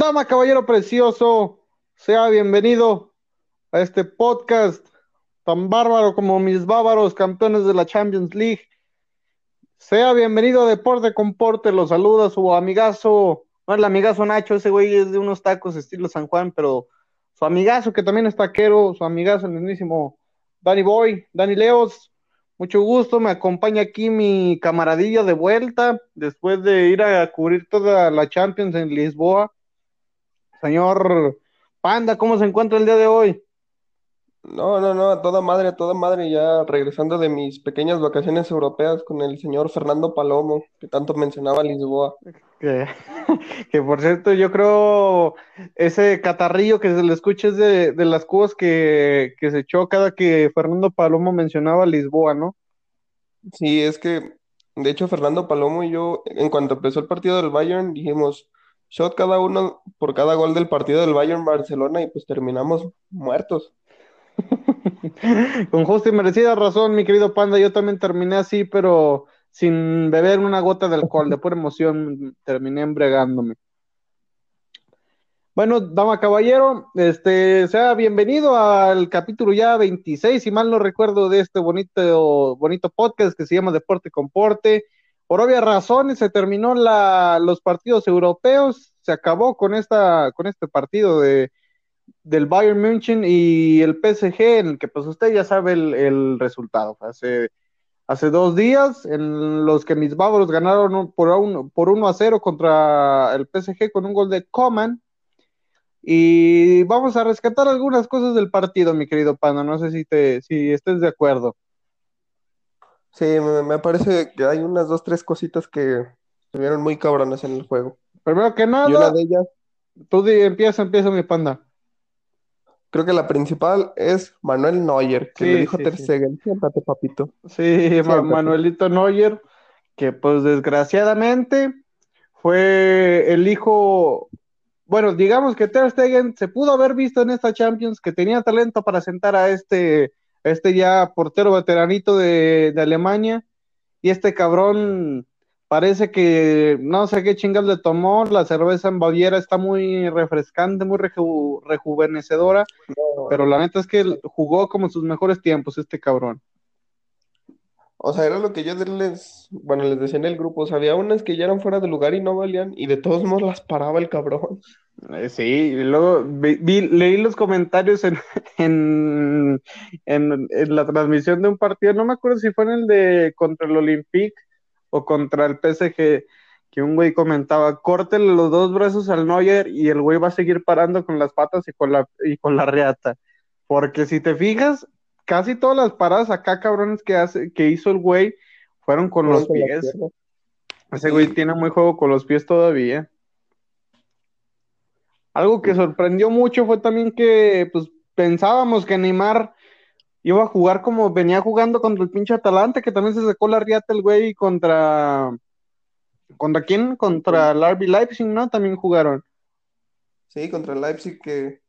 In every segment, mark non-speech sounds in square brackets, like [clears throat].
Dama, caballero precioso, sea bienvenido a este podcast tan bárbaro como mis bárbaros campeones de la Champions League. Sea bienvenido a Deporte Comporte, lo saluda su amigazo, no el amigazo Nacho, ese güey es de unos tacos estilo San Juan, pero su amigazo que también es taquero, su amigazo el mismísimo Danny Boy, Danny Leos, mucho gusto, me acompaña aquí mi camaradilla de vuelta, después de ir a cubrir toda la Champions en Lisboa. Señor Panda, ¿cómo se encuentra el día de hoy? No, no, no, a toda madre, a toda madre, ya regresando de mis pequeñas vacaciones europeas con el señor Fernando Palomo, que tanto mencionaba Lisboa. Que, [laughs] que por cierto, yo creo ese catarrillo que se le escucha es de, de las cubas que, que se echó cada que Fernando Palomo mencionaba Lisboa, ¿no? Sí, es que, de hecho, Fernando Palomo y yo, en cuanto empezó el partido del Bayern, dijimos, shot cada uno por cada gol del partido del Bayern Barcelona y pues terminamos muertos. [laughs] Con justa y merecida razón, mi querido Panda, yo también terminé así, pero sin beber una gota de alcohol, de pura emoción, terminé embriagándome. Bueno, dama caballero, este, sea bienvenido al capítulo ya 26, si mal no recuerdo, de este bonito, bonito podcast que se llama Deporte Comporte. Por obvias razones se terminó la, los partidos europeos, se acabó con esta, con este partido de, del Bayern München y el PSG, en el que pues usted ya sabe el, el resultado. Hace, hace dos días, en los que mis bávaros ganaron por, un, por 1 a 0 contra el PSG con un gol de Coman. Y vamos a rescatar algunas cosas del partido, mi querido Panda. No sé si, te, si estés de acuerdo. Sí, me, me parece que hay unas dos, tres cositas que estuvieron muy cabronas en el juego. Primero que Y una nada, de ellas, tú di- empieza, empieza mi Panda. creo que la principal es Manuel Neuer, que Sí, le dijo sí, Ter sí. Stegen, siéntate, papito. Sí, Siéntate. Manuelito Neuer, que pues desgraciadamente fue el hijo, bueno, digamos que Ter Stegen se pudo haber visto en esta Champions que tenía talento para sentar a este, este ya portero veteranito de, de Alemania, y este cabrón parece que no sé qué chingados le tomó, la cerveza en Baviera está muy refrescante, muy reju- rejuvenecedora, pero la neta es que jugó como sus mejores tiempos este cabrón. O sea, era lo que yo les, bueno, les decía en el grupo, o había unas que ya eran fuera de lugar y no valían, y de todos modos las paraba el cabrón. Eh, Sí, y luego vi- leí los comentarios en, [laughs] en, en, en la transmisión de un partido, no me acuerdo si fue en el de contra el Olympique o contra el PSG, que un güey comentaba, córtele los dos brazos al Neuer y el güey va a seguir parando con las patas y con la, y con la reata. Porque si te fijas, casi todas las paradas acá, cabrones, que, hace, que hizo el güey, fueron con los pies. Ese güey tiene muy juego con los pies todavía. Algo que sorprendió mucho fue también que pues pensábamos que Neymar iba a jugar como venía jugando contra el pinche Atalanta, que también se sacó la riata el güey contra ¿contra quién? Contra el RB Leipzig, ¿no? También jugaron. Sí, contra el Leipzig que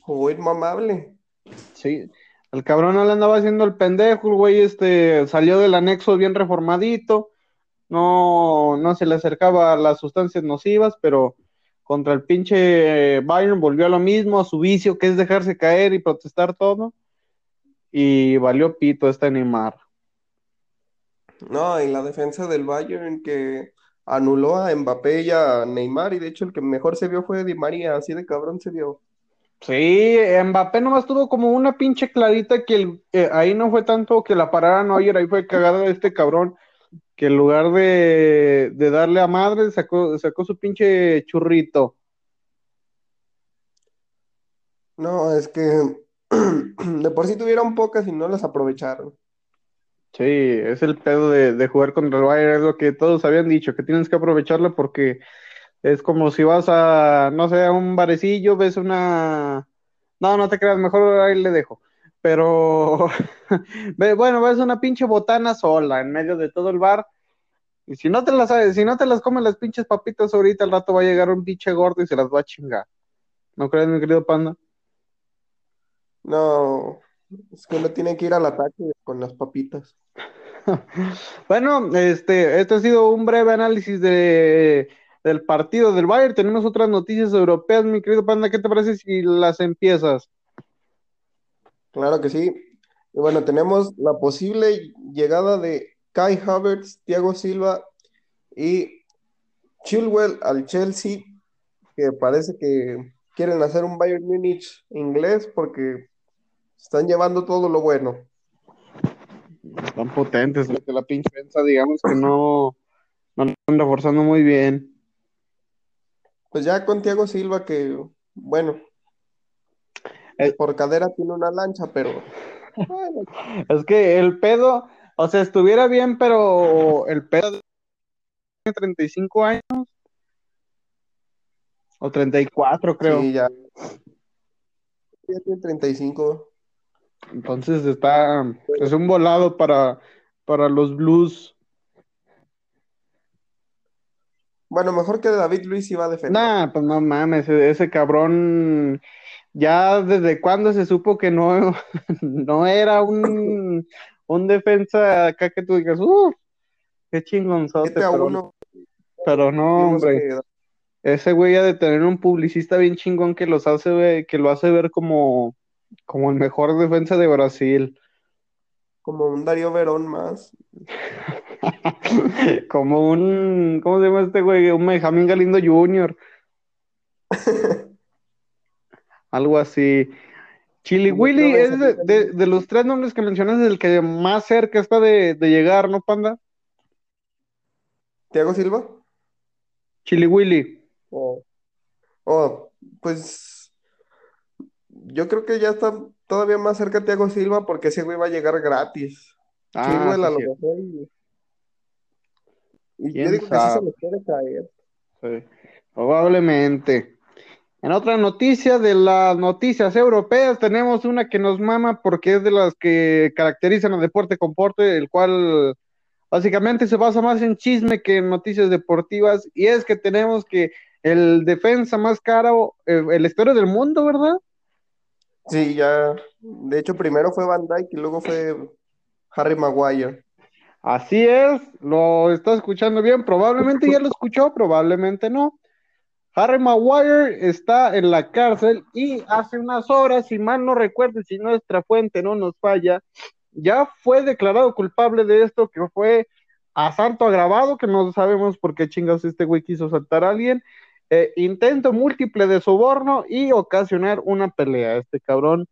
jugó inmamable. Sí. El cabrón no le andaba haciendo el pendejo, el güey este salió del anexo bien reformadito. No no se le acercaba a las sustancias nocivas, pero contra el pinche Bayern volvió a lo mismo, a su vicio, que es dejarse caer y protestar todo. Y valió pito este Neymar. No, y la defensa del Bayern que anuló a Mbappé y a Neymar, y de hecho el que mejor se vio fue Di María, así de cabrón se vio. Sí, Mbappé nomás tuvo como una pinche clarita que el- eh, ahí no fue tanto que la parara Neuer, ahí fue cagada de este cabrón, que en lugar de, de darle a madre, sacó, sacó su pinche churrito. No, es que [clears throat] de por sí tuvieron pocas y no las aprovecharon. Sí, es el pedo de, de jugar contra el Bayern, es lo que todos habían dicho, que tienes que aprovecharlo porque es como si vas a, no sé, a un barecillo, ves una... No, no te creas, mejor ahí le dejo. Pero, [laughs] ve- bueno, ves una pinche botana sola en medio de todo el bar. Y si no te las, si no te las comen las pinches papitas ahorita, al rato va a llegar un pinche gordo y se las va a chingar. ¿No crees, mi querido panda? No, es que uno tiene que ir al ataque con las papitas. [laughs] Bueno, este, este ha sido un breve análisis de del partido del Bayern. Tenemos otras noticias europeas, mi querido Panda. ¿Qué te parece si las empiezas? Claro que sí. Y bueno, tenemos la posible llegada de Kai Havertz, Thiago Silva y Chilwell al Chelsea, que parece que quieren hacer un Bayern Munich inglés porque están llevando todo lo bueno. Están potentes, la pinche digamos que no, no están reforzando muy bien. Pues ya con Thiago Silva, que bueno, Eh, por cadera tiene una lancha, pero [laughs] Es que el pedo, o sea, estuviera bien, pero el pedo tiene 35 años. O 34, creo. sí, ya. Ya tiene 35. Entonces está, es un volado para, para los Blues. Bueno, mejor que David Luis iba a defender. Nah, pues no mames, ese, ese cabrón, ya desde cuándo se supo que no, [laughs] no era un, un defensa acá que tú digas, uff, qué chingonzote, 7 a pero, 1. pero no, hombre. Ese güey ha de tener un publicista bien chingón que los hace ver- que lo hace ver como, como el mejor defensa de Brasil. como un Darío Verón más. [laughs] [laughs] Como un, ¿cómo se llama este güey? Un Benjamín Galindo Jr. [laughs] Algo así. Chili Willy es de, de- de los tres nombres que mencionas el que más cerca está de, de llegar, ¿no, Panda? ¿Thiago Silva? Chili Willy. O, o, pues yo creo que ya está todavía más cerca Thiago Silva porque ese güey va a llegar gratis. Ah, Chilwell a sí, lo sí, mejor y, y ¿Quién yo digo que sí se les puede caer. sí. Probablemente. En otra noticia de las noticias europeas, tenemos una que nos mama porque es de las que caracterizan a Deporte con Porte, el cual básicamente se basa más en chisme que en noticias deportivas, y es que tenemos que el defensa más caro, eh, el historia del mundo, ¿verdad? Sí, ya. De hecho, primero fue Van Dijk y luego fue Harry Maguire. Así es, lo está escuchando bien, probablemente ya lo escuchó, probablemente no. Harry Maguire está en la cárcel y hace unas horas, si mal no recuerdo, si nuestra fuente no nos falla, ya fue declarado culpable de esto, que fue asalto agravado, que no sabemos por qué chingados este güey quiso asaltar a alguien, eh, intento múltiple de soborno y ocasionar una pelea. Este cabrón,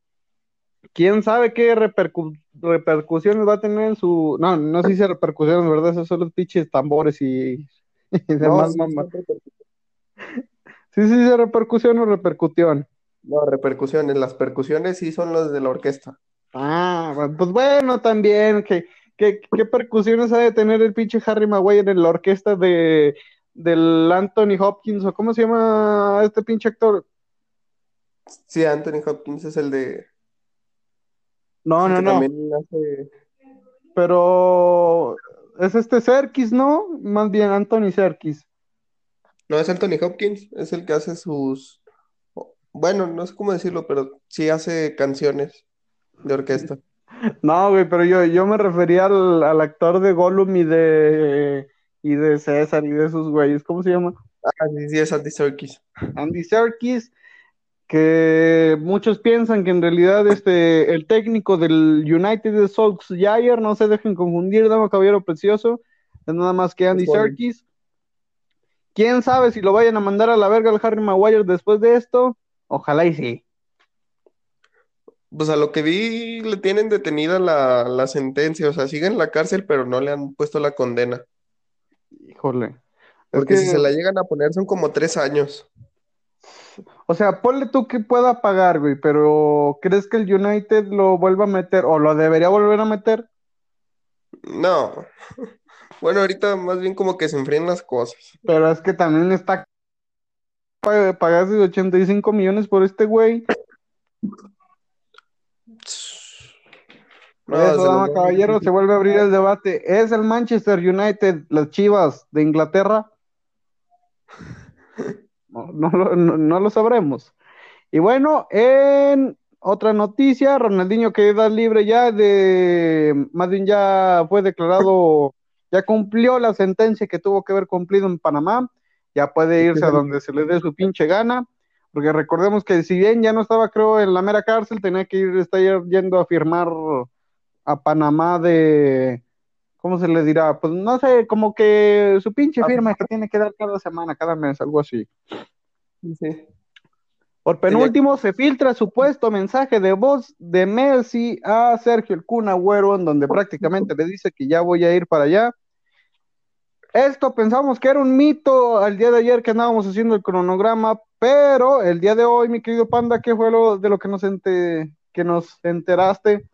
quién sabe qué repercu- repercusiones va a tener en su. No, no sé si repercusiones, ¿verdad? Esos son los pinches tambores y, [laughs] y No, demás sí, mamás. sí, Sí, sí, repercusión o repercutión. no, repercusiones. Las percusiones sí son las de la orquesta. Ah, pues bueno, también, ¿qué, qué, qué percusiones ha de tener el pinche Harry Maguire en la orquesta de del Anthony Hopkins o cómo se llama este pinche actor? Sí, Anthony Hopkins es el de No, no, no, hace. pero es este Serkis, ¿no? Más bien Anthony Serkis. No es Anthony Hopkins, es el que hace sus. Bueno, no sé cómo decirlo, pero sí hace canciones de orquesta. [laughs] No, güey, pero yo, yo me refería al, al actor de Gollum y de y de César y de esos güeyes, ¿cómo se llama? Ah, sí, sí, es Andy Serkis. Andy Serkis, que muchos piensan que en realidad este, el técnico del United de Solskjaer, no se dejen confundir, dama caballero precioso, es nada más que Andy. Serkis. ¿Quién sabe si lo vayan a mandar a la verga al Harry Maguire después de esto? Ojalá y sí. Pues a lo que vi, le tienen detenida la, la sentencia, o sea, sigue en la cárcel, pero no le han puesto la condena. Híjole. Es Porque que, si se la llegan a poner son como tres años. O sea, ponle tú que pueda pagar, güey, pero ¿crees que el United lo vuelva a meter o lo debería volver a meter? No. [laughs] Bueno, ahorita más bien como que se enfrían las cosas. Pero es que también está pa- pagaste 85 millones por este güey. No, eso, dama caballero, se vuelve a abrir el debate. ¿Es el Manchester United, las Chivas de Inglaterra? [laughs] No, no lo- no- no lo sabremos. Y bueno, en otra noticia, Ronaldinho queda libre ya de, más bien ya fue declarado, ya cumplió la sentencia que tuvo que haber cumplido en Panamá. ya puede irse a donde se le dé su pinche gana, porque recordemos que si bien ya no estaba, creo, en la mera cárcel, tenía que ir, estar yendo a firmar a Panamá de, ¿cómo se le dirá? Pues no sé, como que su pinche firma que tiene que dar cada semana, cada mes, algo así. Sí. Por penúltimo, se filtra supuesto mensaje de voz de Messi a Sergio el Kun Agüero, en donde prácticamente le dice que ya voy a ir para allá. Esto pensamos que era un mito al día de ayer que andábamos haciendo el cronograma, pero el día de hoy, mi querido Panda, ¿qué fue lo de lo que nos, que nos enteraste?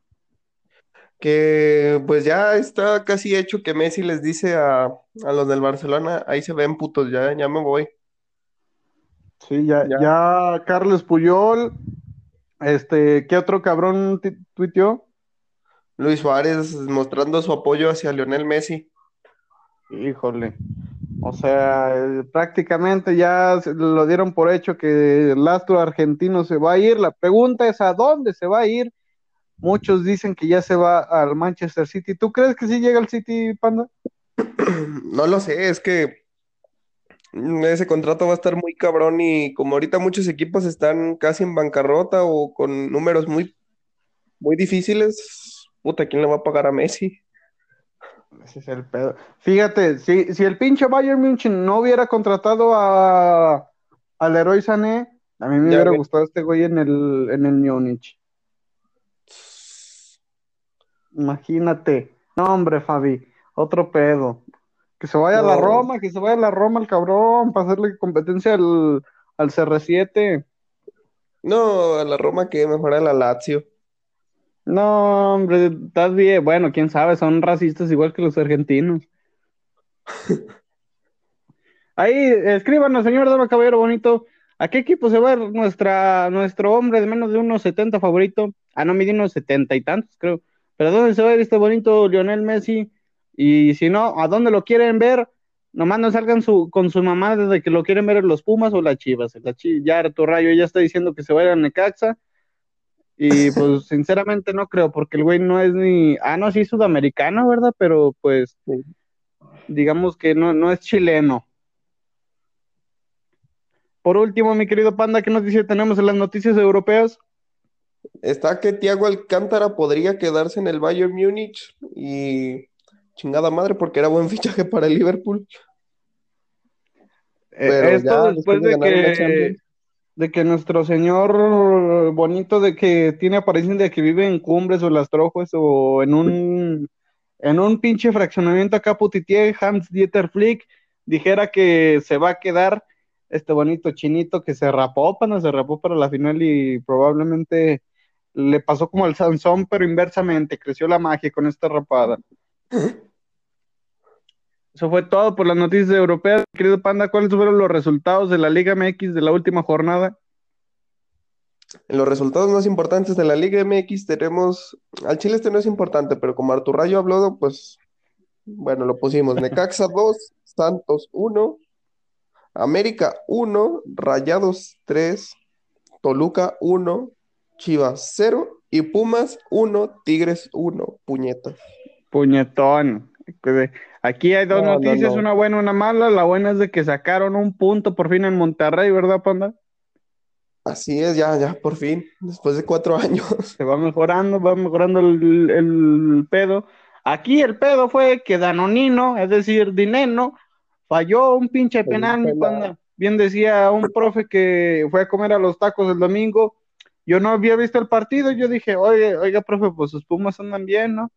Que pues ya está casi hecho que Messi les dice a, a los del Barcelona, ahí se ven putos, ya, ya me voy. Sí, ya, ya. Carlos Puyol, este, ¿qué otro cabrón tuiteó? Luis Suárez mostrando su apoyo hacia Lionel Messi. Híjole. O sea, eh, prácticamente ya lo dieron por hecho que el astro argentino se va a ir. La pregunta es a dónde se va a ir. Muchos dicen que ya se va al Manchester City. ¿Tú crees que sí llega al City, Panda? [clears throat] No lo sé, es que ese contrato va a estar muy cabrón y como ahorita muchos equipos están casi en bancarrota o con números muy, muy difíciles, puta, ¿quién le va a pagar a Messi? Ese es el pedo. Fíjate, si, si el pinche Bayern München no hubiera contratado a al héroe Sané, a mí me hubiera gustado este güey en el, en el Múnich. Imagínate. No, hombre, Fabi, otro pedo. Que se vaya a la Roma, que se vaya a la Roma el cabrón, para hacerle competencia al, al CR7. No, a la Roma que mejor a la Lazio. No, hombre, estás bien. Bueno, quién sabe, son racistas igual que los argentinos. [laughs] Ahí, escríbanos, señor Dama Caballero Bonito, ¿a qué equipo se va nuestra, nuestro hombre de menos de unos 70 favorito? Ah, no, mide unos 70 y tantos, creo. Pero ¿dónde se va a ir este bonito Lionel Messi? Y si no, ¿a dónde lo quieren ver? Nomás no salgan su, con su mamá desde que lo quieren ver en los Pumas o las Chivas. La ya tu rayo ya está diciendo que se va a Necaxa. Y [laughs] pues sinceramente no creo, porque el güey no es ni. Ah, no, sí, sudamericano, ¿verdad? Pero pues digamos que no, no es chileno. Por último, mi querido Panda, ¿qué noticia tenemos en las noticias europeas? Está que Thiago Alcántara podría quedarse en el Bayern Múnich y chingada madre porque era buen fichaje para el Liverpool. Eh, Pero esto después, de, que, de que nuestro señor bonito de que tiene apariencia de que vive en Cumbres o Las Trojes o en un en un pinche fraccionamiento acá putitier, Hans Dieter Flick dijera que se va a quedar este bonito chinito que se rapó, para se rapó para la final y probablemente le pasó como al Sansón, pero inversamente, creció la magia con esta rapada. [laughs] Eso fue todo por las noticias europeas. Querido Panda, ¿cuáles fueron los resultados de la Liga MX de la última jornada? En los resultados más importantes de la Liga MX tenemos, al Chile este no es importante, pero como Artur Rayo habló, pues, bueno, lo pusimos. [laughs] Necaxa 2, Santos 1, América 1, Rayados 3, Toluca 1, Chivas 0 y Pumas 1, Tigres 1, puñeta. Puñetón. Aquí hay dos noticias, una buena y una mala. La buena es de que sacaron un punto por fin en Monterrey, ¿verdad, Panda? Así es, ya, ya, por fin, después de cuatro años. [laughs] Se va mejorando, va mejorando el, pedo. Aquí el pedo fue que Danonino, es decir, Dineno, falló un pinche penal, Panda. Bien decía un profe que fue a comer a los tacos el domingo. Yo no había visto el partido, yo dije, oye, oiga, profe, pues sus pumas andan bien, ¿no?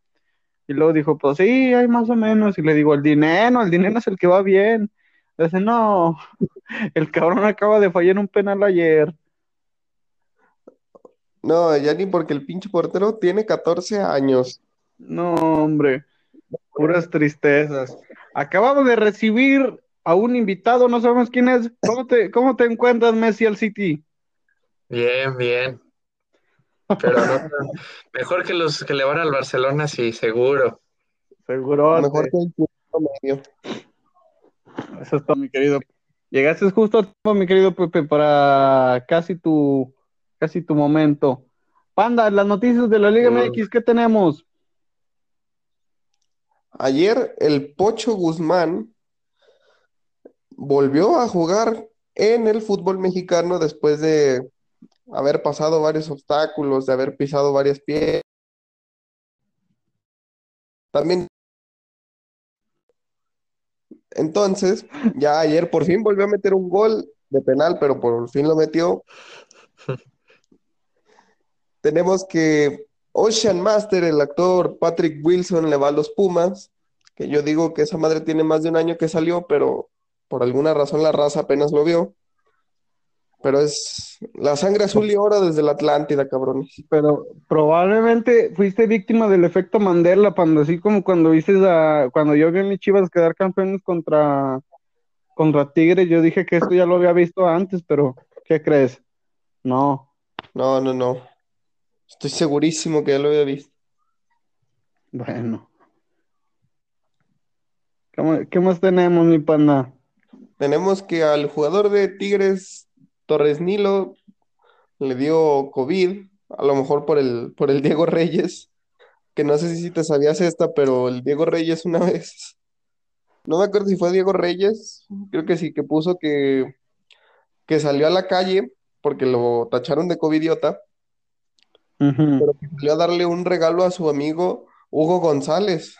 Y luego dijo, pues sí, hay más o menos. Y le digo, el dinero, el dinero es el que va bien. Dice, no, [laughs] el cabrón acaba de fallar un penal ayer. No, ya ni porque el pinche portero tiene 14 años. No, hombre, puras tristezas. Acabamos de recibir a un invitado, no sabemos quién es. ¿Cómo te, cómo te encuentras, Messi, al City? Bien, bien. Pero no, mejor que los que le van al Barcelona, sí, seguro. Seguro. Mejor que el medio. Eso es todo, mi querido. Llegaste justo a tiempo, mi querido Pepe, para casi tu, casi tu momento. Panda, las noticias de la Liga MX, ¿qué tenemos? Ayer el Pocho Guzmán volvió a jugar en el fútbol mexicano después de haber pasado varios obstáculos, de haber pisado varias piedras. También. Entonces, ya ayer por fin volvió a meter un gol de penal, pero por fin lo metió. [laughs] Tenemos que Ocean Master, el actor Patrick Wilson, le va a los Pumas, que yo digo que esa madre tiene más de un año que salió, pero por alguna razón la raza apenas lo vio. Pero es la sangre azul y oro desde la Atlántida, cabrones. Pero probablemente fuiste víctima del efecto Mandela, cuando así como cuando viste a, cuando yo vi a mis chivas quedar campeones contra, contra Tigres, yo dije que esto ya lo había visto antes, pero ¿qué crees? No. No, no, no. Estoy segurísimo que ya lo había visto. Bueno. ¿Qué más tenemos, mi panda? Tenemos que al jugador de Tigres, Torres Nilo, le dio COVID, a lo mejor por el, por el Diego Reyes, que no sé si te sabías esta, pero el Diego Reyes una [laughs] vez, no me acuerdo si fue Diego Reyes, creo que sí, que puso que, que salió a la calle porque lo tacharon de covidiota pero que salió a darle un regalo a su amigo Hugo González.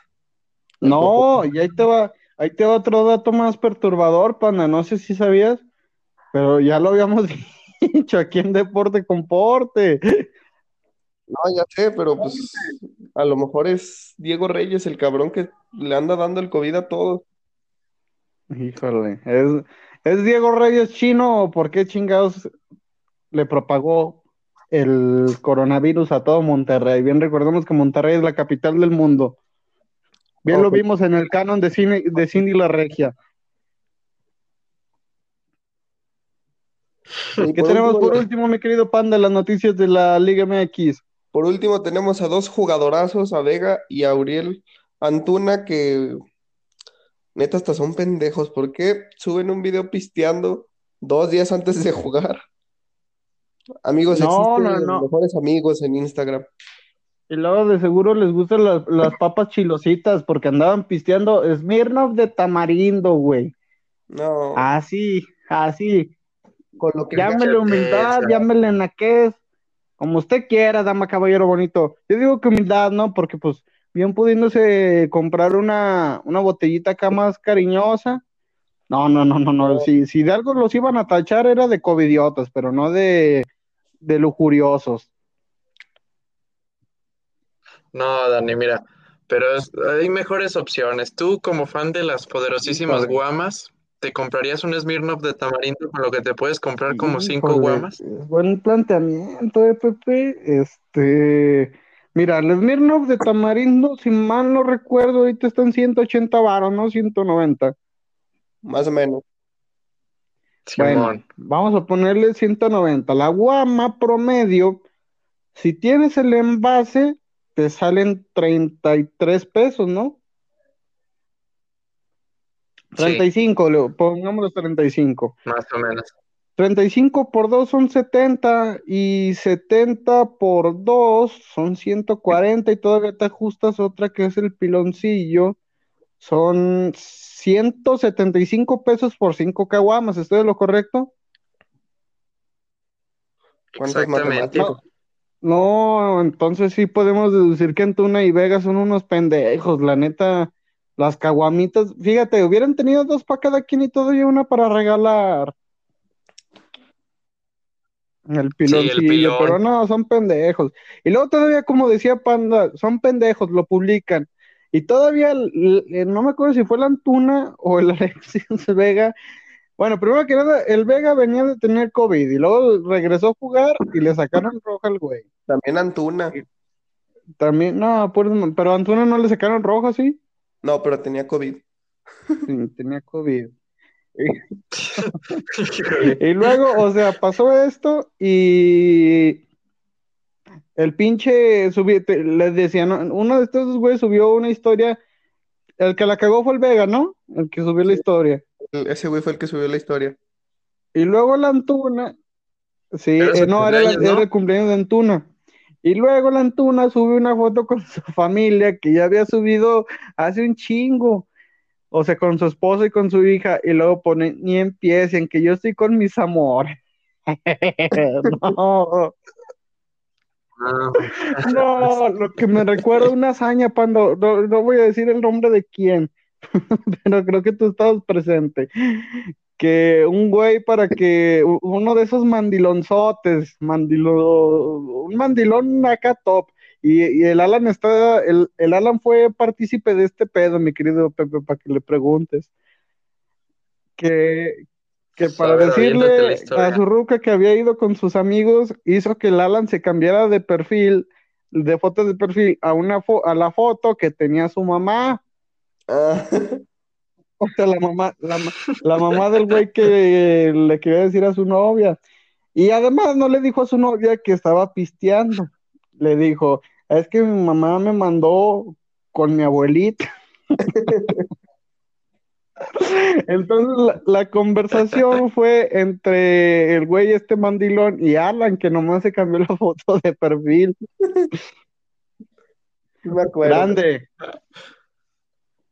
No, y ahí te va, ahí te va otro dato más perturbador, pana, no sé si sabías, pero ya lo habíamos [laughs] dicho aquí en Deporte Comporte. No, ya sé, pero pues a lo mejor es Diego Reyes el cabrón que le anda dando el COVID a todos. Híjole, ¿es, ¿es Diego Reyes chino o por qué chingados le propagó el coronavirus a todo Monterrey. Bien recordemos que Monterrey es la capital del mundo. Bien lo vimos en el canon de, cine, de Cindy La Regia. ¿Qué tenemos por último, mi querido Panda, las noticias de la Liga MX? Por último, tenemos a dos jugadorazos, a Vega y a Uriel Antuna, que neta hasta son pendejos. ¿Por qué suben un video pisteando dos días antes de jugar? Amigos, no, no, no. mejores amigos en Instagram. Y luego de seguro les gustan las, papas chilositas porque andaban pisteando Smirnoff de tamarindo, güey. No. Así, así. Con lo que llámele humildad, llámele naquez, como usted quiera, dama caballero bonito. Yo digo que humildad, ¿no? Porque pues bien pudiéndose comprar una, una botellita acá más cariñosa, no, no, no, no, no. Si, si de algo los iban a tachar era de covidiotas, pero no de, de lujuriosos. No, Dani, mira, pero hay mejores opciones. Tú, como fan de las poderosísimas guamas, ¿te comprarías un Smirnoff de tamarindo con lo que te puedes comprar como cinco guamas? Buen planteamiento, de Pepe. Este, mira, el Smirnoff de tamarindo, si mal no recuerdo, ahorita están 180 varos, ¿no? 190 más o menos. Bueno, vamos a ponerle 190. La guama promedio, si tienes el envase, te salen 33 pesos, ¿no? 35, sí. pongámoslo 35. Más o menos. 35 por 2 son 70 y 70 por 2 son 140 y todavía te ajustas otra que es el piloncillo. Son 175 pesos por 5 caguamas, ¿estoy de lo correcto? Exactamente. No, entonces sí podemos deducir que Antuna y Vega son unos pendejos, la neta. Las caguamitas, fíjate, hubieran tenido dos para cada quien y todavía una para regalar. El piloncillo, pero no, son pendejos. Y luego todavía, como decía Panda, son pendejos, lo publican. Y todavía, no me acuerdo si fue la Antuna o el [laughs] Alexis Vega. Bueno, primero que nada, el Vega venía de tener COVID y luego regresó a jugar y le sacaron roja al güey. También Antuna. También, no, pues, pero a Antuna no le sacaron roja, ¿sí? No, pero tenía COVID. Sí, tenía COVID. [laughs] y luego, o sea, pasó esto y el pinche subió, les decían, uno de estos güeyes subió una historia, el que la cagó fue el Vega, ¿no? El que subió la historia. Ese güey fue el que subió la historia. Y luego la Antuna, sí, eh, no, era, el cumpleaños de Antuna. Y luego la Antuna sube una foto con su [laughs] familia que ya había subido hace un chingo. o sea, con su esposa y con su hija, y luego pone, ni empiecen, que yo estoy con mis amores. [laughs] no. Ah, No, lo que me recuerda una hazaña, Pando, no, no voy a decir el nombre de quién, [laughs] pero creo que tú estabas presente. Que un güey para que uno de esos mandilonzotes, mandilo, un mandilón acá top, y, y el Alan está, el, el Alan fue partícipe de este pedo, mi querido Pepe, para que le preguntes. Que, que para A ver, aviéntate la decirle a su ruca que había ido con sus amigos, hizo que el Alan se cambiara de perfil, de foto de perfil, a una fo- a la foto que tenía su mamá. Ah, [laughs] O sea, la mamá, la, ma- la mamá del güey que le quería decir a su novia. Y además no le dijo a su novia que estaba pisteando. Le dijo, es que mi mamá me mandó con mi abuelita. [laughs] Entonces la, la conversación fue entre el güey este mandilón y Alan, que nomás se cambió la foto de perfil. sí [laughs] me acuerdo. Grande.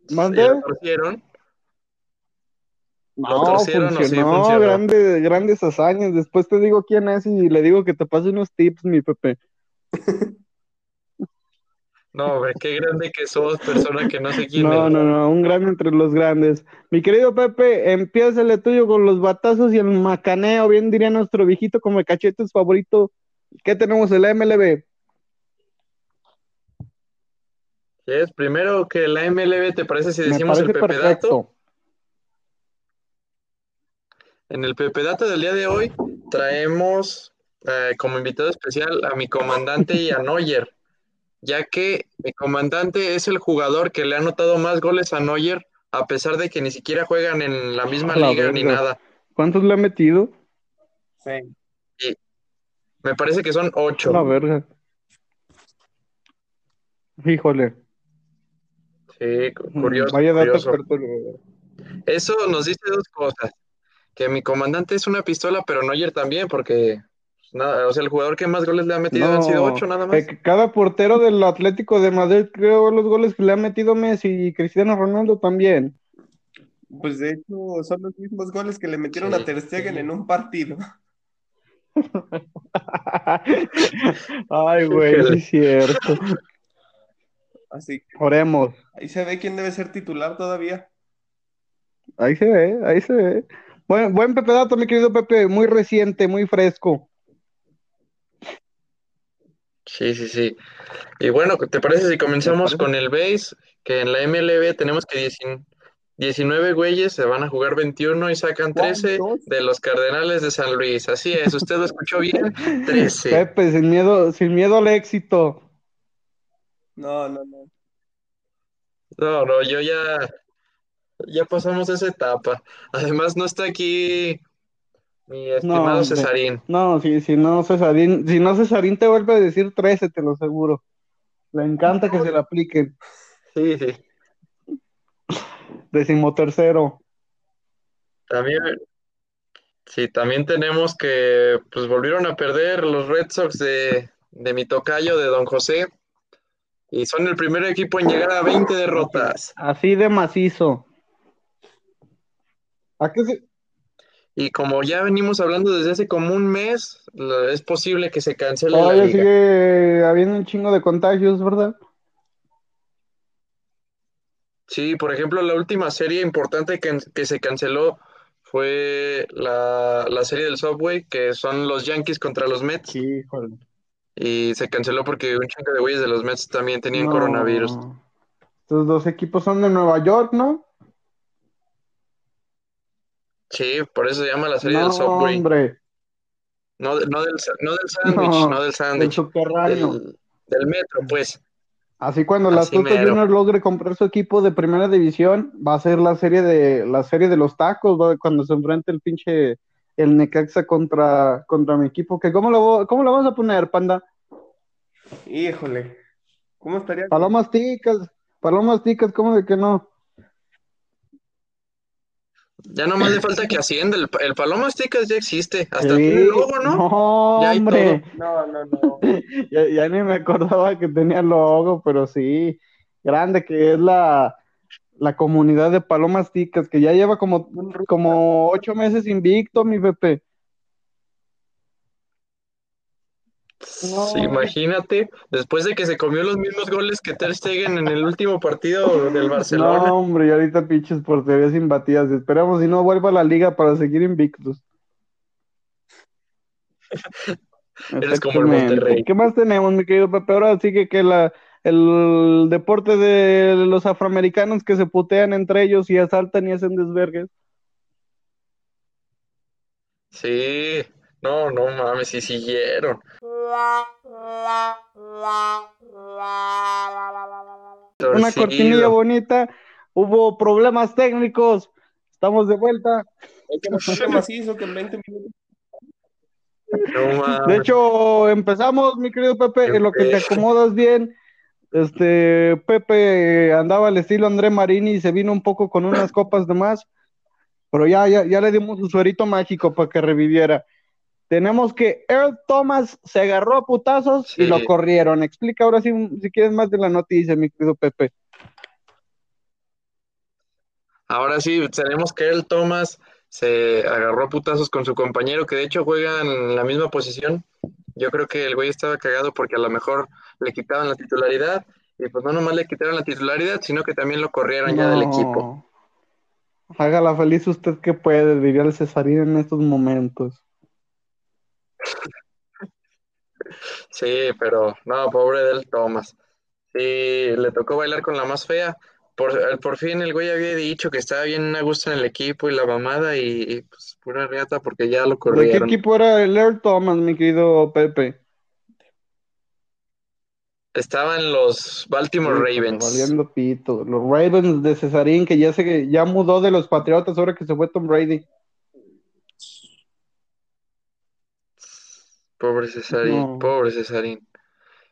¿Y ¿Mande? lo torcieron? No, torcieron o sí funcionó, grandes, grandes hazañas. Después te digo quién es y le digo que te pase unos tips, mi Pepe. [laughs] No, hombre, qué grande que sos, persona que no sé quién No, es. no, no, un grande entre los grandes. Mi querido Pepe, empiézale tuyo con los batazos y el macaneo, bien diría nuestro viejito como cachetes favorito. ¿Qué tenemos en la MLB? ¿Quieres primero que la MLB te parece si decimos el Pepe Dato? En el Pepe Dato del día de hoy traemos eh, como invitado especial a mi comandante y a Neuer, ya que mi comandante es el jugador que le ha anotado más goles a Neuer, a pesar de que ni siquiera juegan en la misma la liga ni nada. ¿Cuántos le ha metido? Sí. Me parece que son ocho. La verga. Híjole. Sí, cu- curioso, Vaya dato curioso. Eso nos dice dos cosas. Que mi comandante es una pistola, pero Neuer también, porque pues, nada, o sea, el jugador que más goles le ha metido han sido ocho nada más. eh, que cada portero del Atlético de Madrid creo los goles que le ha metido Messi y Cristiano Ronaldo también. Pues de hecho son los mismos goles que le metieron Sí. a Ter Stegen en un partido. [laughs] Ay, güey, sí es cierto. Así que Oremos. ahí se ve quién debe ser titular todavía. Ahí se ve, ahí se ve. Buen, buen Pepe Dato, mi querido Pepe, muy reciente, muy fresco. Sí, sí, sí. Y bueno, ¿te parece si comenzamos con el base? Que en la MLB tenemos que 19 19 güeyes se van a jugar 21 y sacan 13 ¿Cuántos? de los Cardenales de San Luis. Así es, usted lo escuchó bien, [laughs] 13. Pepe, sin miedo, sin miedo al éxito. No, no, no. No, no, yo ya, ya pasamos esa etapa. Además, no está aquí mi estimado hombre. Cesarín. No, si, si no Cesarín, si no Cesarín te vuelve a decir 13, te lo aseguro. Le encanta que se le apliquen. Sí, sí. Decimotercero. También, sí, también tenemos que, pues volvieron a perder los Red Sox de, de mi tocayo, de Don José, y son el primer equipo en llegar a 20 derrotas. Así de macizo. ¿A qué se- Y como ya venimos hablando desde hace como un mes, es posible que se cancele la Todavía liga. sigue habiendo un chingo de contagios, ¿verdad? Sí, por ejemplo, la última serie importante que, que se canceló fue la, la serie del Subway, que son los Yankees contra los Mets, Sí, híjole. y se canceló porque un chingo de güeyes de los Mets también tenían No. coronavirus. Estos dos equipos son de Nueva York, ¿no? Sí, por eso se llama la serie No, del Subway. hombre, No, no del, no del sándwich, No, no del el sándwich, del, del metro, pues. Así cuando la Así Tuca mero. Junior logre comprar su equipo de primera división, va a ser la serie de la serie de los tacos, va- cuando se enfrente el pinche el Necaxa contra, contra mi equipo. Que cómo lo cómo lo vamos a poner, panda? Híjole. ¿Cómo estaría? Palomas ticas, palomas ticas, ¿cómo de que no? Ya nomás le falta que ascienda. El, el Palomas Ticas ya existe. Hasta Sí, tiene logo, ¿no? No, Ya hay hombre, No, no, no. [laughs] ya, ya ni me acordaba que tenía logo, pero sí, grande que es la la comunidad de Palomas Ticas, que ya lleva como, como ocho meses invicto, mi Pepe. Sí, imagínate, después de que se comió los mismos goles que Ter Stegen en el último partido del [laughs] Barcelona. No, hombre, y ahorita pinches porterías imbatidas. Esperamos si no vuelva a la liga para seguir invictos. [laughs] Eres como el Monterrey. ¿Qué más tenemos, mi querido Pepe? Ahora sigue que la, el deporte de los afroamericanos que se putean entre ellos y asaltan y hacen desvergues. Sí, no, no mames, sí siguieron. Una cortinilla bonita, hubo problemas técnicos, estamos de vuelta. De hecho, empezamos, mi querido Pepe, en lo que te acomodas bien. Este, Pepe andaba al estilo André Marini y se vino un poco con unas copas de más, pero ya, ya, ya le dimos su suerito mágico para que reviviera. Tenemos que Earl Thomas se agarró a putazos y lo corrieron. Explica ahora si, si quieres más de la noticia, mi querido Pepe. Ahora sí, tenemos que Earl Thomas se agarró a putazos con su compañero, que de hecho juega en la misma posición. Yo creo que el güey estaba cagado porque a lo mejor le quitaban la titularidad y pues no nomás le quitaron la titularidad, sino que también lo corrieron ya del equipo. Hágala feliz usted que puede, diría el Cesarín en estos momentos. Sí, pero no, pobre del Thomas. Sí, le tocó bailar con la más fea. Por, por fin el güey había dicho que estaba bien a gusto en el equipo y la mamada y, pues pura reata porque ya lo corrieron. ¿De qué equipo era el Earl Thomas, mi querido Pepe? Estaban los Baltimore Ravens. Valiendo pito. Los Ravens de Cesarín, que ya se ya mudó de los Patriotas ahora que se fue Tom Brady. Pobre Cesarín, pobre Cesarín.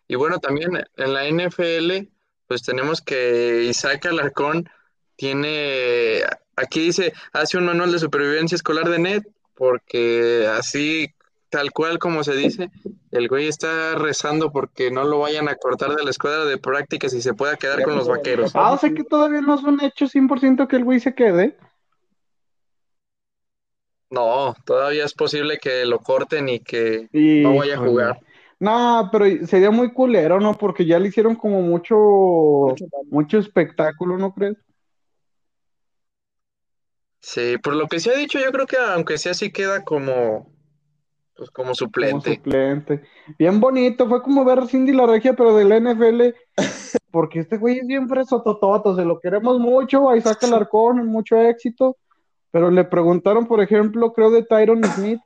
Y bueno, también en la NFL, pues tenemos que Isaac Alarcón tiene, aquí dice, hace un manual de supervivencia escolar de NET, porque así, tal cual como se dice, el güey está rezando porque no lo vayan a cortar de la escuadra de prácticas y se pueda quedar con los vaqueros. Ah, o sea que todavía no es un hecho 100% que el güey se quede. No, todavía es posible que lo corten y que no vaya a jugar. No, pero sería muy culero, ¿no? Porque ya le hicieron como mucho, mucho, espectáculo, ¿no crees? Sí, por lo que se ha dicho, yo creo que aunque sea así queda como, pues como suplente. Como suplente. Bien bonito, fue como ver Cindy la regia, pero del NFL, porque este güey es bien fresotototo, se lo queremos mucho, ahí saca el arcón, mucho éxito. Pero le preguntaron, por ejemplo, creo de Tyron Smith,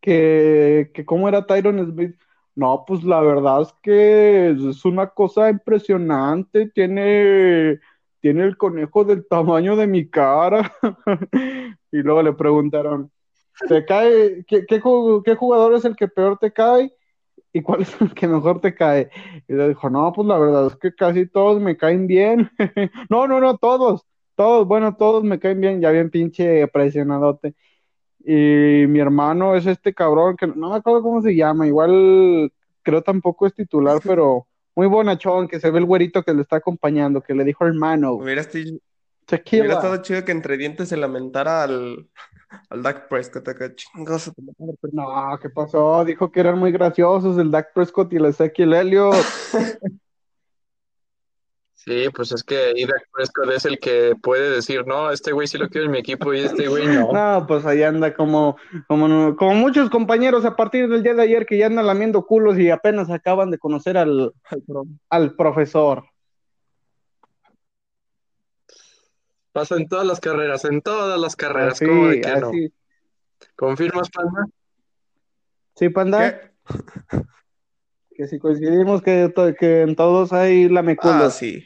que, que cómo era Tyron Smith. No, pues la verdad es que es una cosa impresionante. Tiene, tiene el conejo del tamaño de mi cara. [laughs] y luego le preguntaron, ¿te cae? ¿qué, qué, jugador es el que peor te cae? ¿Y cuál es el que mejor te cae? Y le dijo, no, pues la verdad es que casi todos me caen bien. [laughs] no, no, no, todos todos, bueno, todos me caen bien, ya bien pinche presionadote. Y mi hermano es este cabrón que no me acuerdo cómo se llama, igual creo tampoco es titular, [laughs] pero muy bonachón, que se ve el güerito que le está acompañando, que le dijo hermano. Hubiera, hubiera estado chido que entre dientes se lamentara al, al Dak Prescott acá, chingoso. No, ¿qué pasó? Dijo que eran muy graciosos el Dak Prescott y el Ezequiel Elliott. [laughs] Sí, pues es que Dak Prescott es el que puede decir, no, este güey sí lo quiero en mi equipo y este güey no. No, pues ahí anda como, como, como muchos compañeros a partir del día de ayer que ya andan lamiendo culos y apenas acaban de conocer al, al profesor. Pasa en todas las carreras, en todas las carreras, ¿cómo de que no? ¿Confirmas, Panda? Sí, Panda. Que si coincidimos que, que en todos hay lameculos. Ah, sí.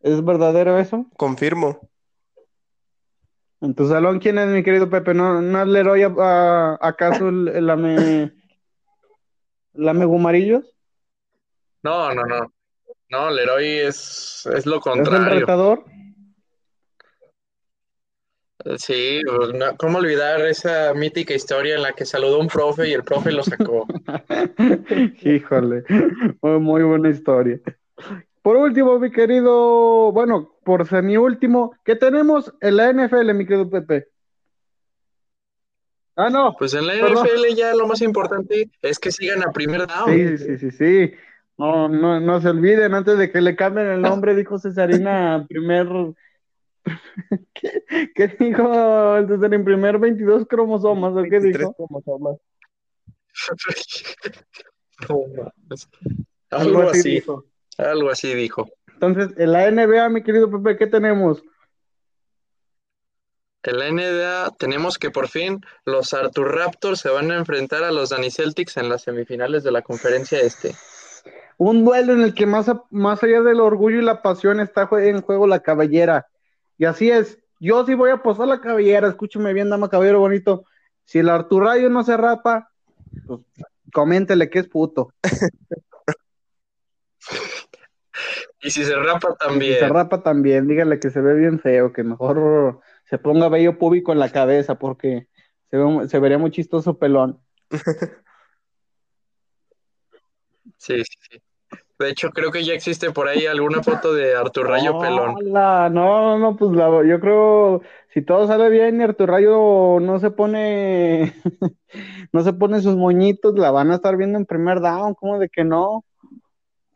¿Es verdadero eso? Confirmo. ¿En tu salón quién es, mi querido Pepe? ¿No, no es Leroy acaso el, el lame, lame gumarillos? No, no, no. No, Leroy es, es lo contrario. ¿Es el retador? Sí, pues, ¿cómo olvidar esa mítica historia en la que saludó un profe y el profe lo sacó? [laughs] Híjole, muy buena historia. Por último, mi querido, bueno, por semi último, ¿qué tenemos en la NFL, mi querido Pepe? Ah, no. Pues en la Perdón. NFL ya lo más importante es que sigan a primer down. Sí, sí, sí, sí. No, no, no se olviden, antes de que le cambien el nombre, dijo Cesarina, [laughs] primer... [laughs] ¿Qué, qué dijo el Cesarín? Primer 22 cromosomas, ¿o qué 23 dijo? cromosomas. [laughs] No. Algo así, dijo. Algo así dijo. Entonces, en la NBA, mi querido Pepe, ¿qué tenemos? En la NBA tenemos que por fin los Arthur Raptors se van a enfrentar a los Danny Celtics en las semifinales de la conferencia este. Un duelo en el que más, a- más allá del orgullo y la pasión está en juego la cabellera. Y así es. Yo sí voy a apostar la cabellera. Escúcheme bien, dama caballero bonito. Si el Artur Rayo no se rapa, pues coméntele que es puto. [laughs] Y si se rapa Y si también. se rapa también, dígale que se ve bien feo, que mejor se ponga vello público en la cabeza, porque se, ve- se vería muy chistoso pelón. [laughs] Sí, sí, sí. De hecho, creo que ya existe por ahí alguna foto de Artur Rayo pelón. ¡Hala! No, no, pues la- yo creo, si todo sale bien y Artur Rayo no se pone, [laughs] no se pone sus moñitos, la van a estar viendo en primer down, ¿cómo de que no?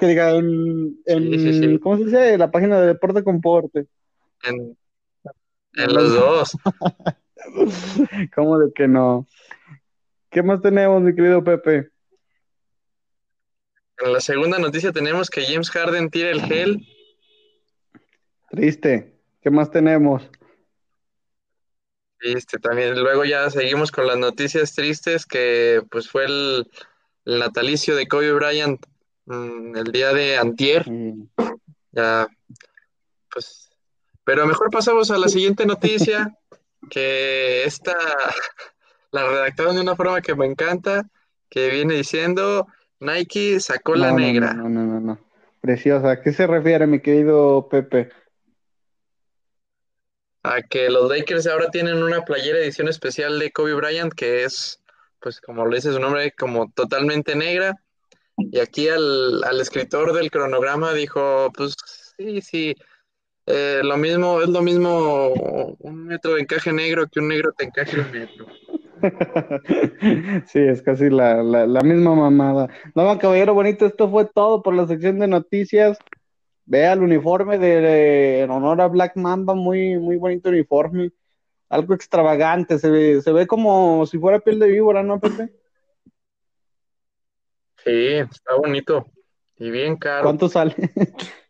Que diga, en, en- Sí, sí, sí. ¿cómo se dice? La página de Deporte Comporte. En, en los dos. [laughs] ¿Cómo de que no? ¿Qué más tenemos, mi querido Pepe? En la segunda noticia tenemos que James Harden tira el gel. Triste. ¿Qué más tenemos? Este, también luego ya seguimos con las noticias tristes que pues fue el, el natalicio de Kobe Bryant el día de antier. Mm, Ya, pues, pero mejor pasamos a la siguiente noticia, [laughs] que esta la redactaron de una forma que me encanta, que viene diciendo Nike sacó la no, negra. No, no, no, no. Preciosa. ¿A qué se refiere, mi querido Pepe? A que los Lakers ahora tienen una playera edición especial de Kobe Bryant que es, pues como lo dice su nombre, como totalmente negra. Y aquí al, al escritor del cronograma dijo, pues sí, sí, eh, lo mismo, es lo mismo un metro de encaje negro que un negro te encaje un metro. [laughs] Sí, es casi la, la, misma mamada. No, caballero bonito, esto fue todo por la sección de noticias. Vea el uniforme de, en honor a Black Mamba, muy, muy bonito uniforme. Algo extravagante, se ve, se ve como si fuera piel de víbora, ¿no, Pepe? Sí, está bonito y bien caro, ¿Cuánto sale? [laughs]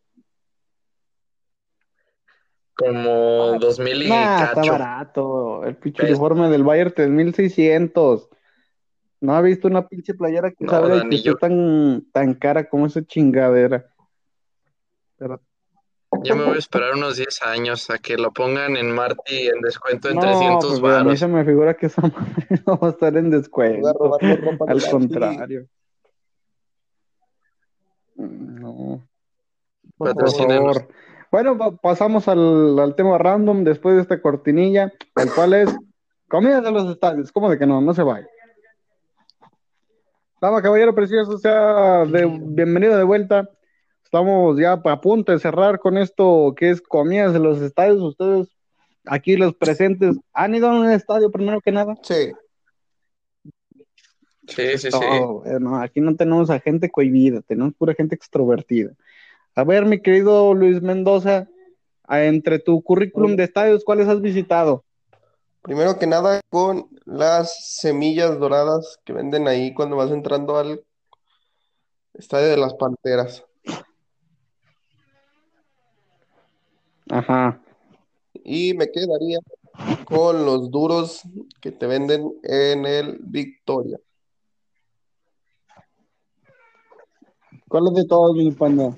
como dos mil y Nah, está cacho. barato. El pinche ¿Ves? uniforme del Bayern 3600. No ha visto una pinche playera que No, sabe Dani, que tan, tan cara como esa chingadera. Pero Yo me voy a esperar unos 10 años a que lo pongan en Marty en descuento en no, 300 pues, a mí se me figura que esa [laughs] madre no va a estar en descuento. Al contrario. No, por favor. Bueno, pa- pasamos al, al tema random después de esta cortinilla, el cual es comida de los estadios. ¿Cómo de que no? No se vaya. Dama, caballero precioso, sea de, bienvenido de vuelta. Estamos ya a punto de cerrar con esto que es comidas de los estadios. Ustedes, aquí los presentes, ¿han ido a un estadio primero que nada? Sí, Sí, sí, sí. No, bueno, aquí no tenemos a gente cohibida, tenemos pura gente extrovertida. A ver, mi querido Luis Mendoza, entre tu currículum de estadios, ¿cuáles has visitado? primero que nada con las semillas doradas que venden ahí cuando vas entrando al Estadio de las Panteras. Ajá. Y me quedaría con los duros que te venden en el Victoria. ¿Cuáles de todos, mi panda?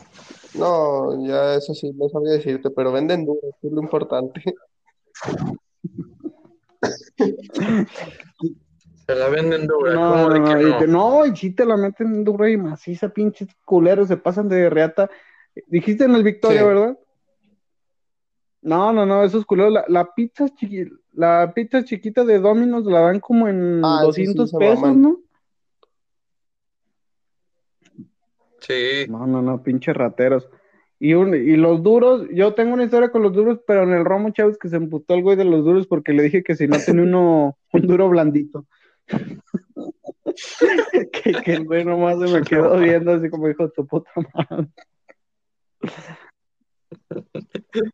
No, ya eso sí, no sabría decirte, pero venden duros, que es lo importante. Se la venden dura, No, ¿cómo de no, que no, y no? te- no, y sí te la meten dura y maciza, pinches culeros, se pasan de reata. Dijiste en el Victoria, Sí. ¿verdad? No, no, no, esos culeros, la, la pizza chiqui- la pizza chiquita de Domino's la dan como en Ah, sí, sí, 200 se pesos. ¿no? Sí, No, no, no, pinches rateros. Y, un, y los duros, yo tengo una historia con los duros, pero en el Romo Chávez que se emputó el güey de los duros porque le dije que si no tenía uno, [laughs] un duro blandito. [laughs] que, que, el güey nomás se me quedó viendo así como dijo tu puta madre. [laughs]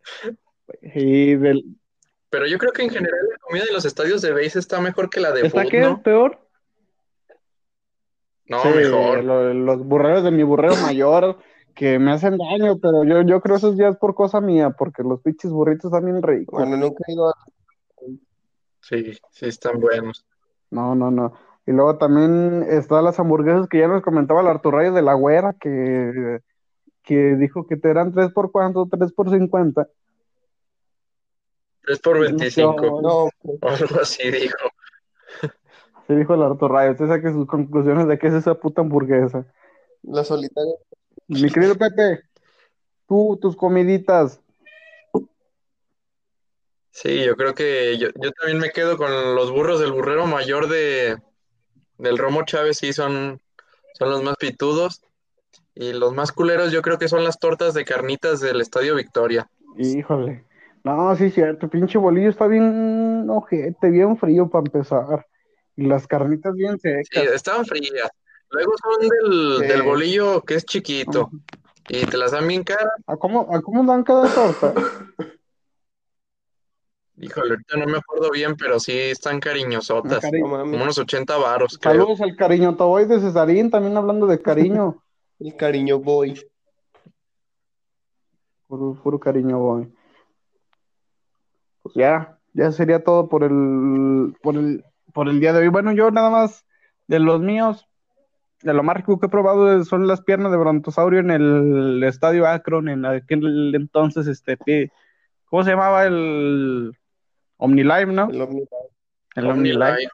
y del... Pero yo creo que en general la comida de los estadios de base está mejor que la de ¿Está qué? ¿no? ¿Peor? No, Sí, mejor. lo- los burreros de mi burrero mayor que me hacen daño, pero yo, yo creo eso ya es por cosa mía, porque los pinches burritos están bien ricos. Bueno, nunca he ido a... Sí, sí están buenos. No, no, no. Y luego también están las hamburguesas que ya nos comentaba el Arturo Reyes de la Güera, que, que dijo que te eran tres por cuánto, tres por cincuenta. 3 por 25. No, [laughs] O algo así dijo. Dijo el Arturo Reyes. Usted saque sus conclusiones de qué es esa puta hamburguesa. la solitaria. Mi querido Pepe, tú, tus comiditas. Sí, yo creo que yo, yo también me quedo con los burros del burrero mayor de del Romo Chávez, sí, son, son los más pitudos. Y los más culeros yo creo que son las tortas de carnitas del Estadio Victoria. Híjole. No, sí, cierto. Pinche bolillo está bien ojete, bien frío para empezar. Y las carnitas bien Sí, secas. estaban frías. Luego son del, Sí. del bolillo que es chiquito. Y te las dan bien caras. ¿A cómo, a cómo dan cada torta? [laughs] Híjole, ahorita no me acuerdo bien, pero sí están cariñosotas. Como unos 80 varos, creo. Saludos al cariño Toboy de Cesarín, también hablando de cariño. [laughs] El cariño boy. Puro, puro cariño, boy. Pues ya, ya sería todo por el, por el, por el día de hoy. Bueno, yo nada más de los míos, de lo más rico que he probado son las piernas de brontosaurio en el estadio Akron, en aquel entonces, este, ¿cómo se llamaba el OmniLive, no? El Omni- El OmniLive. OmniLife.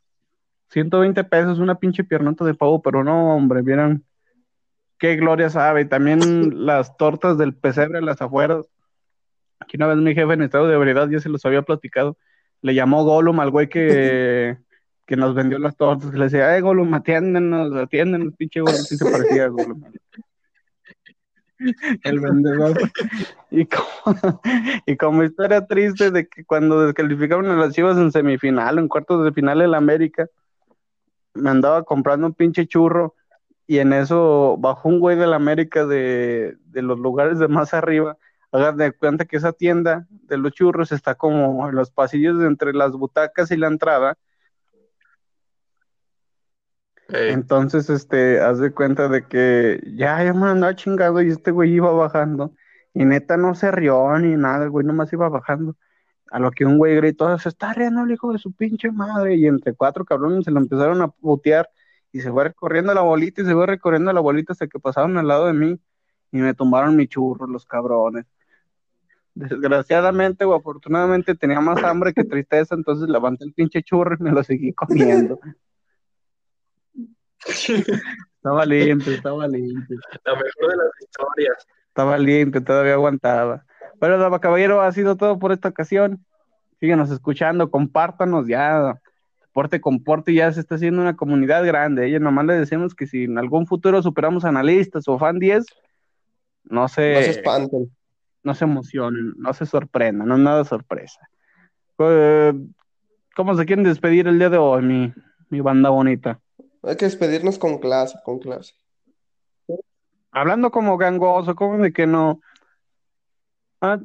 120 pesos, una pinche piernota de pavo, pero no, hombre, vieran qué gloria sabe. Y también [laughs] las tortas del pesebre a las afueras. Aquí una vez mi jefe en estado de ebriedad, ya se los había platicado, le llamó Gollum al güey que, [laughs] que nos vendió las tortas. Le decía, eh, Gollum, atiéndenos, atiéndenos, pinche Gollum, sí se parecía a Gollum. El vendedor. Y como, y como historia triste de que cuando descalificaron a las Chivas en semifinal, en cuartos de final en América, me andaba comprando un pinche churro y en eso bajó un güey de la América de, de los lugares de más arriba. Hagan de cuenta que esa tienda de los churros está como en los pasillos entre las butacas y la entrada. Entonces, este, haz de cuenta de que ya, ya me andaba chingado y este güey iba bajando. Y neta no se rió ni nada, el güey nomás iba bajando. A lo que un güey gritó, se está riendo el hijo de su pinche madre. Y entre cuatro cabrones se lo empezaron a putear. Y se fue recorriendo la bolita y se fue recorriendo la bolita hasta que pasaron al lado de mí. Y me tumbaron mi churro, los cabrones. Desgraciadamente o afortunadamente tenía más hambre que tristeza, entonces levanté el pinche churro y me lo seguí comiendo. [laughs] Estaba limpio, estaba limpio. la mejor de las historias. Estaba limpio, todavía aguantaba. Bueno, Dama Caballero, ha sido todo por esta ocasión. Síguenos escuchando, compártanos ya. Porte con Porte ya se está haciendo una comunidad grande. Ella nomás le decimos que si en algún futuro superamos analistas o fan 10, no se, No se espanten. no se emocionen, no se sorprendan, no es nada sorpresa. Eh, ¿Cómo se quieren despedir el día de hoy, mi, mi banda bonita? Hay que despedirnos con clase, con clase. Hablando como gangoso, como de que no. Ah.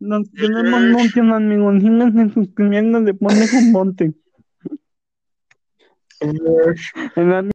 Nos tenemos muchos amigos. Síganse suscribiendo de Pone con Monte. En la-